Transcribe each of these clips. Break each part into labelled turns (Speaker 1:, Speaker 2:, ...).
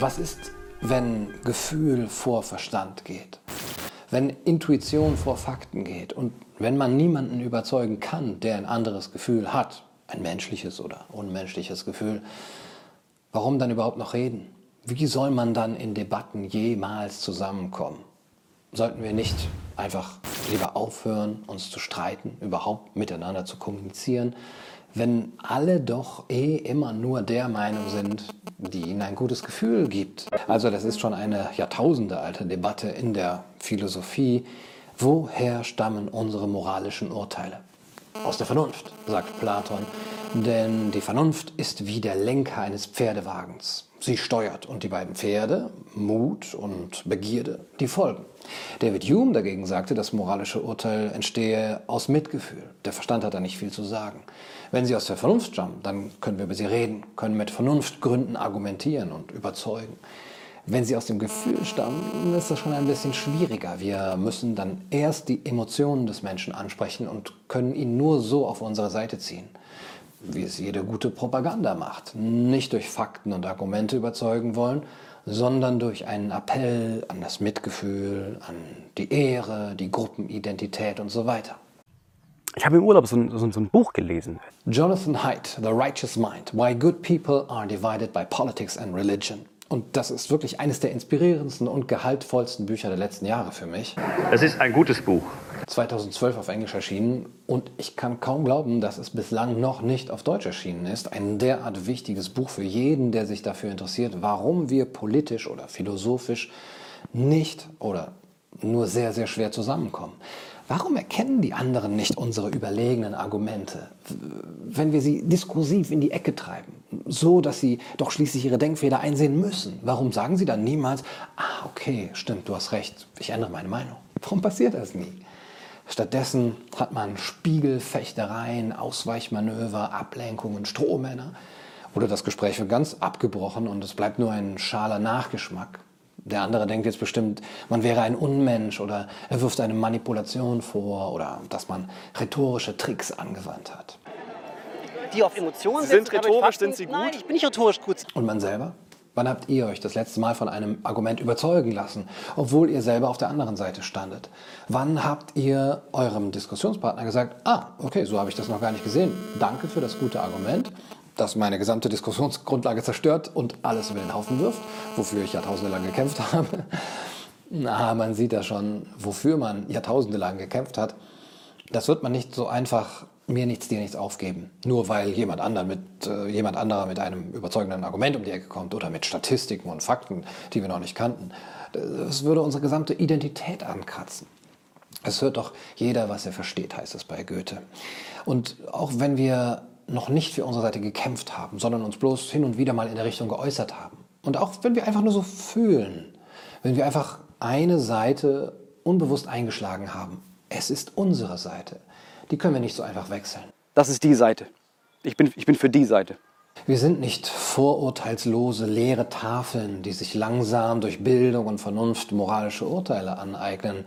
Speaker 1: Was ist, wenn Gefühl vor Verstand geht? Wenn Intuition vor Fakten geht und wenn man niemanden überzeugen kann, der ein anderes Gefühl hat, ein menschliches oder unmenschliches Gefühl, warum dann überhaupt noch reden? Wie soll man dann in Debatten jemals zusammenkommen? Sollten wir nicht einfach lieber aufhören, uns zu streiten, überhaupt miteinander zu kommunizieren, wenn alle doch eh immer nur der Meinung sind, die ihnen ein gutes Gefühl gibt. Also das ist schon eine jahrtausendealte Debatte in der Philosophie. Woher stammen unsere moralischen Urteile? Aus der Vernunft, sagt Platon, denn die Vernunft ist wie der Lenker eines Pferdewagens. Sie steuert und die beiden Pferde, Mut und Begierde, die folgen. David Hume dagegen sagte, das moralische Urteil entstehe aus Mitgefühl. Der Verstand hat da nicht viel zu sagen. Wenn sie aus der Vernunft stammen, dann können wir über sie reden, können mit Vernunftgründen argumentieren und überzeugen. Wenn sie aus dem Gefühl stammen, ist das schon ein bisschen schwieriger. Wir müssen dann erst die Emotionen des Menschen ansprechen und können ihn nur so auf unsere Seite ziehen wie es jede gute Propaganda macht. Nicht durch Fakten und Argumente überzeugen wollen, sondern durch einen Appell an das Mitgefühl, an die Ehre, die Gruppenidentität und so weiter.
Speaker 2: Ich habe im Urlaub so ein, so ein, Buch gelesen.
Speaker 1: Jonathan Haidt, The Righteous Mind, Why Good People Are Divided by Politics and Religion. Und das ist wirklich eines der inspirierendsten und gehaltvollsten Bücher der letzten Jahre für mich.
Speaker 2: Es ist ein gutes Buch.
Speaker 1: 2012 auf Englisch erschienen und ich kann kaum glauben, dass es bislang noch nicht auf Deutsch erschienen ist. Ein derart wichtiges Buch für jeden, der sich dafür interessiert, warum wir politisch oder philosophisch nicht oder nur sehr, sehr schwer zusammenkommen. Warum erkennen die anderen nicht unsere überlegenen Argumente, wenn wir sie diskursiv in die Ecke treiben, so dass sie doch schließlich ihre Denkfehler einsehen müssen? Warum sagen sie dann niemals, ah, okay, stimmt, du hast recht, ich ändere meine Meinung? Warum passiert das nie? Stattdessen hat man Spiegelfechtereien, Ausweichmanöver, Ablenkungen, Strohmänner. Oder das Gespräch wird ganz abgebrochen und es bleibt nur ein schaler Nachgeschmack. Der andere denkt jetzt bestimmt, man wäre ein Unmensch oder er wirft eine Manipulation vor oder dass man rhetorische Tricks angewandt hat.
Speaker 3: Die auf Emotionen
Speaker 2: sind rhetorisch, sind sie gut?
Speaker 3: Nein, ich bin nicht rhetorisch gut.
Speaker 1: Und man selber? Wann habt ihr euch das letzte Mal von einem Argument überzeugen lassen, obwohl ihr selber auf der anderen Seite standet? Wann habt ihr eurem Diskussionspartner gesagt, ah, okay, so habe ich das noch gar nicht gesehen. Danke für das gute Argument, das meine gesamte Diskussionsgrundlage zerstört und alles über den Haufen wirft, wofür ich jahrtausende lang gekämpft habe. Na, man sieht ja schon, wofür man jahrtausende lang gekämpft hat. Das wird man nicht so einfach mir nichts, dir nichts aufgeben. Nur weil jemand, anderen mit, äh, jemand anderer mit einem überzeugenden Argument um die Ecke kommt oder mit Statistiken und Fakten, die wir noch nicht kannten. Das würde unsere gesamte Identität ankratzen. Es hört doch jeder, was er versteht, heißt es bei Goethe. Und auch wenn wir noch nicht für unsere Seite gekämpft haben, sondern uns bloß hin und wieder mal in der Richtung geäußert haben. Und auch wenn wir einfach nur so fühlen, wenn wir einfach eine Seite unbewusst eingeschlagen haben, es ist unsere Seite die können wir nicht so einfach wechseln.
Speaker 2: Das ist die Seite. Ich bin, ich bin für die Seite.
Speaker 1: Wir sind nicht vorurteilslose, leere Tafeln, die sich langsam durch Bildung und Vernunft moralische Urteile aneignen.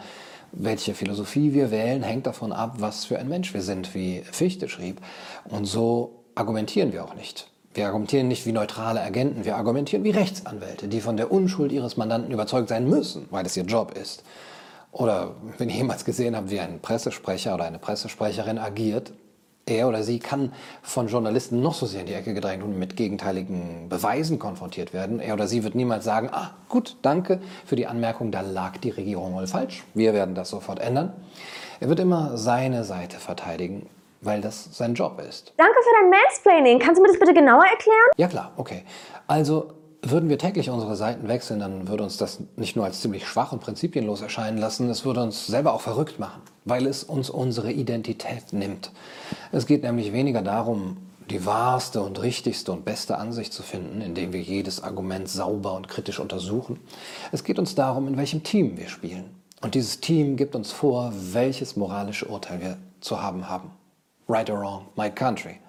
Speaker 1: Welche Philosophie wir wählen, hängt davon ab, was für ein Mensch wir sind, wie Fichte schrieb. Und so argumentieren wir auch nicht. Wir argumentieren nicht wie neutrale Agenten, wir argumentieren wie Rechtsanwälte, die von der Unschuld ihres Mandanten überzeugt sein müssen, weil es ihr Job ist. Oder wenn ihr jemals gesehen habt, wie ein Pressesprecher oder eine Pressesprecherin agiert, er oder sie kann von Journalisten noch so sehr in die Ecke gedrängt und mit gegenteiligen Beweisen konfrontiert werden. Er oder sie wird niemals sagen, ah gut, danke für die Anmerkung, da lag die Regierung wohl falsch. Wir werden das sofort ändern. Er wird immer seine Seite verteidigen, weil das sein Job ist.
Speaker 4: Danke für dein Mansplaining. Kannst du mir das bitte genauer erklären?
Speaker 1: Ja klar, okay. Also würden wir täglich unsere Seiten wechseln, dann würde uns das nicht nur als ziemlich schwach und prinzipienlos erscheinen lassen, es würde uns selber auch verrückt machen, weil es uns unsere Identität nimmt. Es geht nämlich weniger darum, die wahrste und richtigste und beste Ansicht zu finden, indem wir jedes Argument sauber und kritisch untersuchen. Es geht uns darum, in welchem Team wir spielen. Und dieses Team gibt uns vor, welches moralische Urteil wir zu haben haben. Right or wrong, my country.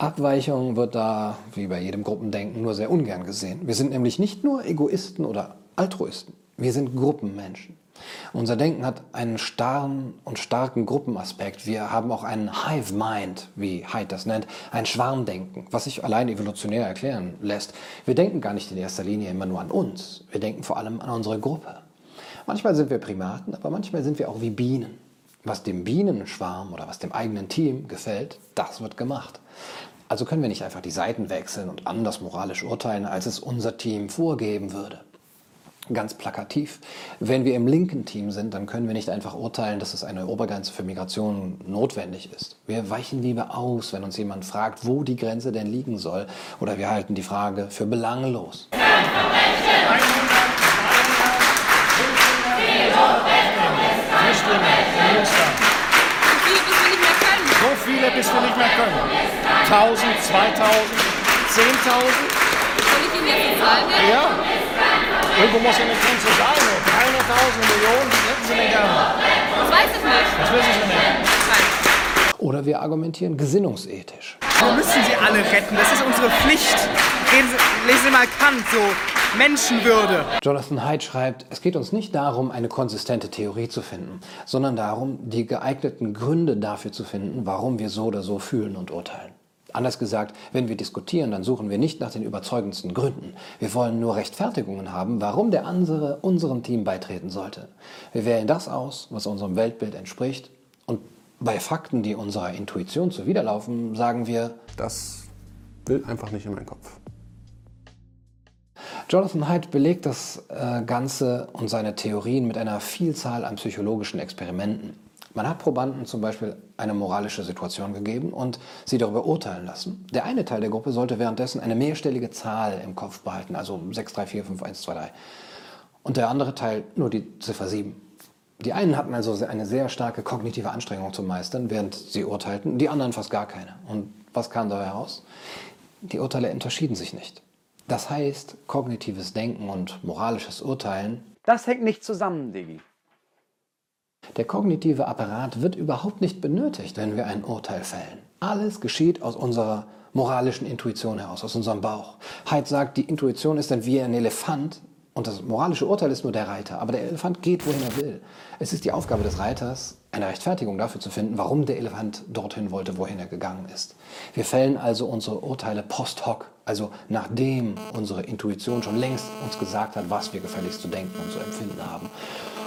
Speaker 1: Abweichung wird da, wie bei jedem Gruppendenken, nur sehr ungern gesehen. Wir sind nämlich nicht nur Egoisten oder Altruisten, wir sind Gruppenmenschen. Unser Denken hat einen starren und starken Gruppenaspekt. Wir haben auch einen Hive Mind, wie Haidt das nennt, ein Schwarmdenken, was sich allein evolutionär erklären lässt. Wir denken gar nicht in erster Linie immer nur an uns, wir denken vor allem an unsere Gruppe. Manchmal sind wir Primaten, aber manchmal sind wir auch wie Bienen. Was dem Bienenschwarm oder was dem eigenen Team gefällt, das wird gemacht. Also können wir nicht einfach die Seiten wechseln und anders moralisch urteilen, als es unser Team vorgeben würde. Ganz plakativ. Wenn wir im linken Team sind, dann können wir nicht einfach urteilen, dass es eine Obergrenze für Migration notwendig ist. Wir weichen lieber aus, wenn uns jemand fragt, wo die Grenze denn liegen soll. Oder wir halten die Frage für belanglos.
Speaker 5: Flüchtlinge in Münster.
Speaker 6: So viele, bis wir nicht mehr können.
Speaker 5: So viele, bis wir nicht mehr können. 1000, 2000, 10.000?
Speaker 6: Soll ich Ihnen jetzt eine Zahl nennen?
Speaker 5: Ja. Irgendwo muss ja eine Grenze sein. 300.000 Millionen, die hätten Sie denn gerne.
Speaker 6: Das weiß ich nicht.
Speaker 5: Das wissen Sie nicht.
Speaker 1: Oder wir argumentieren gesinnungsethisch.
Speaker 7: Wir müssen sie alle retten. Das ist unsere Pflicht. Lesen Sie mal Kant, so Menschenwürde.
Speaker 1: Jonathan Haidt schreibt, es geht uns nicht darum, eine konsistente Theorie zu finden, sondern darum, die geeigneten Gründe dafür zu finden, warum wir so oder so fühlen und urteilen. Anders gesagt, wenn wir diskutieren, dann suchen wir nicht nach den überzeugendsten Gründen. Wir wollen nur Rechtfertigungen haben, warum der andere unserem Team beitreten sollte. Wir wählen das aus, was unserem Weltbild entspricht. Und bei Fakten, die unserer Intuition zuwiderlaufen, sagen wir,
Speaker 8: Das will einfach nicht in meinen Kopf.
Speaker 1: Jonathan Haidt belegt das äh, Ganze und seine Theorien mit einer Vielzahl an psychologischen Experimenten. Man hat Probanden zum Beispiel eine moralische Situation gegeben und sie darüber urteilen lassen. Der eine Teil der Gruppe sollte währenddessen eine mehrstellige Zahl im Kopf behalten, also 6, 3, 4, 5, 1, 2, 3. Und der andere Teil nur die Ziffer 7. Die einen hatten also eine sehr starke kognitive Anstrengung zu meistern, während sie urteilten, die anderen fast gar keine. Und was kam dabei heraus? Die Urteile unterschieden sich nicht. Das heißt, kognitives Denken und moralisches Urteilen,
Speaker 2: Das hängt nicht zusammen, Diggi.
Speaker 1: der kognitive Apparat wird überhaupt nicht benötigt, wenn wir ein Urteil fällen. Alles geschieht aus unserer moralischen Intuition heraus, aus unserem Bauch. Haidt sagt, die Intuition ist dann wie ein Elefant und das moralische Urteil ist nur der Reiter. Aber der Elefant geht, wohin er will. Es ist die Aufgabe des Reiters, eine Rechtfertigung dafür zu finden, warum der Elefant dorthin wollte, wohin er gegangen ist. Wir fällen also unsere Urteile post hoc, also nachdem unsere Intuition schon längst uns gesagt hat, was wir gefälligst zu denken und zu empfinden haben.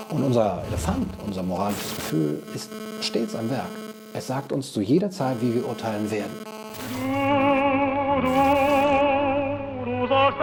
Speaker 1: Und unser Elefant, unser moralisches Gefühl, ist stets am Werk. Es sagt uns zu jeder Zeit, wie wir urteilen werden.
Speaker 9: Du, du, du sollst